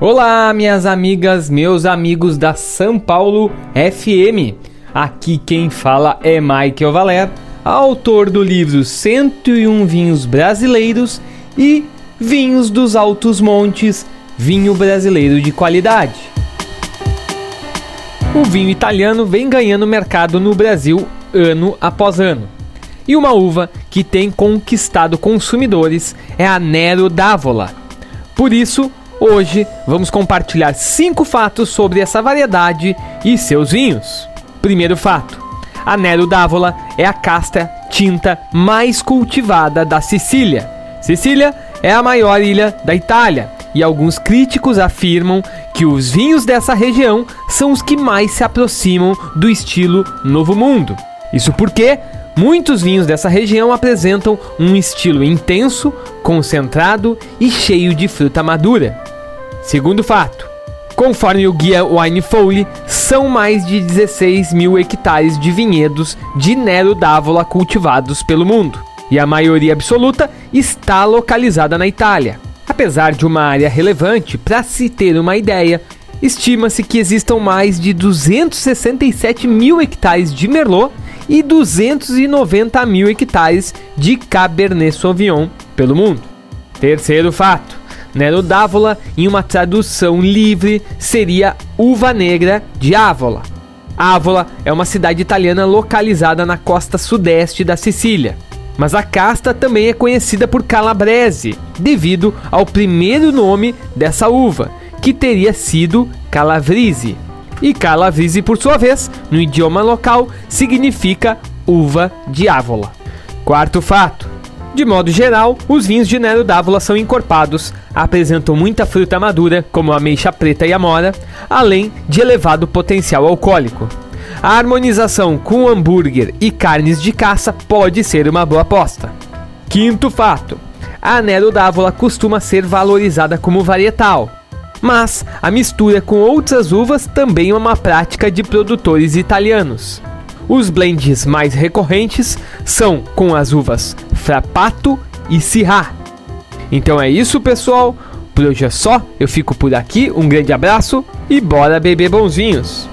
Olá, minhas amigas, meus amigos da São Paulo FM. Aqui quem fala é Michael Valer, autor do livro 101 Vinhos Brasileiros e Vinhos dos Altos Montes, vinho brasileiro de qualidade. O vinho italiano vem ganhando mercado no Brasil ano após ano. E uma uva que tem conquistado consumidores é a Nero d'Avola. Por isso, Hoje vamos compartilhar cinco fatos sobre essa variedade e seus vinhos. Primeiro fato: a Nero d'Avola é a casta tinta mais cultivada da Sicília. Sicília é a maior ilha da Itália e alguns críticos afirmam que os vinhos dessa região são os que mais se aproximam do estilo Novo Mundo. Isso porque muitos vinhos dessa região apresentam um estilo intenso, concentrado e cheio de fruta madura. Segundo fato, conforme o guia Winefolly, são mais de 16 mil hectares de vinhedos de Nero d'Avola cultivados pelo mundo, e a maioria absoluta está localizada na Itália. Apesar de uma área relevante, para se ter uma ideia, estima-se que existam mais de 267 mil hectares de Merlot e 290 mil hectares de Cabernet Sauvignon pelo mundo. Terceiro fato: Nero d'Avola, em uma tradução livre, seria uva negra de Ávola. Ávola é uma cidade italiana localizada na costa sudeste da Sicília. Mas a casta também é conhecida por Calabrese, devido ao primeiro nome dessa uva, que teria sido Calavrise. E Calavrise, por sua vez, no idioma local, significa uva de Ávola. Quarto fato: de modo geral, os vinhos de Nero d'Avola são encorpados, apresentam muita fruta madura, como ameixa preta e a mora, além de elevado potencial alcoólico. A harmonização com hambúrguer e carnes de caça pode ser uma boa aposta. Quinto fato: a Nero d'Avola costuma ser valorizada como varietal, mas a mistura com outras uvas também é uma prática de produtores italianos. Os blends mais recorrentes são com as uvas Frappato e Syrah. Então é isso, pessoal. Por hoje é só. Eu fico por aqui. Um grande abraço e bora beber bonzinhos.